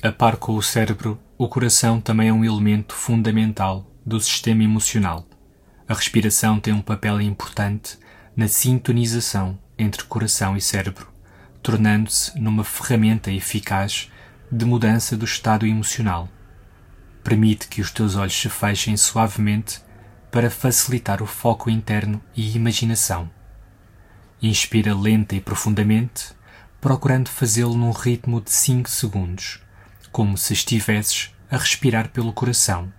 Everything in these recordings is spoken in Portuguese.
A par com o cérebro, o coração também é um elemento fundamental do sistema emocional. A respiração tem um papel importante na sintonização entre coração e cérebro, tornando-se numa ferramenta eficaz de mudança do estado emocional. Permite que os teus olhos se fechem suavemente para facilitar o foco interno e imaginação. Inspira lenta e profundamente, procurando fazê-lo num ritmo de 5 segundos como se estivesses a respirar pelo coração.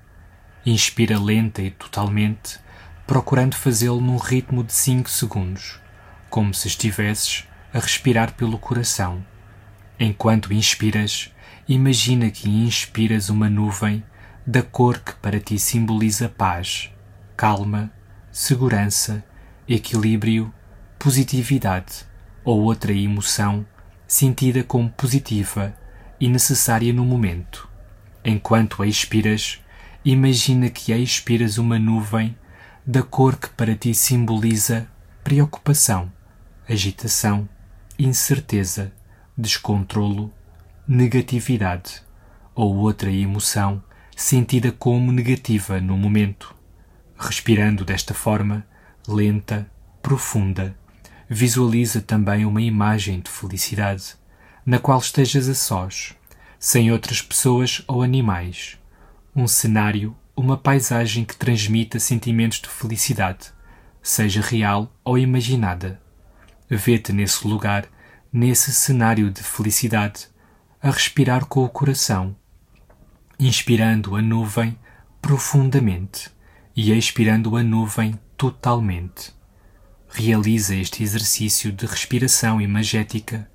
Inspira lenta e totalmente, procurando fazê-lo num ritmo de 5 segundos, como se estivesses a respirar pelo coração. Enquanto inspiras, imagina que inspiras uma nuvem da cor que para ti simboliza paz, calma, segurança, equilíbrio, positividade ou outra emoção sentida como positiva e necessária no momento. Enquanto a expiras, imagina que expiras uma nuvem da cor que para ti simboliza preocupação, agitação, incerteza, descontrolo, negatividade ou outra emoção sentida como negativa no momento. Respirando desta forma, lenta, profunda, visualiza também uma imagem de felicidade na qual estejas a sós, sem outras pessoas ou animais. Um cenário, uma paisagem que transmita sentimentos de felicidade, seja real ou imaginada. Vê-te nesse lugar, nesse cenário de felicidade, a respirar com o coração, inspirando a nuvem profundamente e expirando a nuvem totalmente. Realiza este exercício de respiração imagética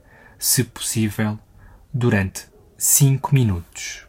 se possível, durante cinco minutos.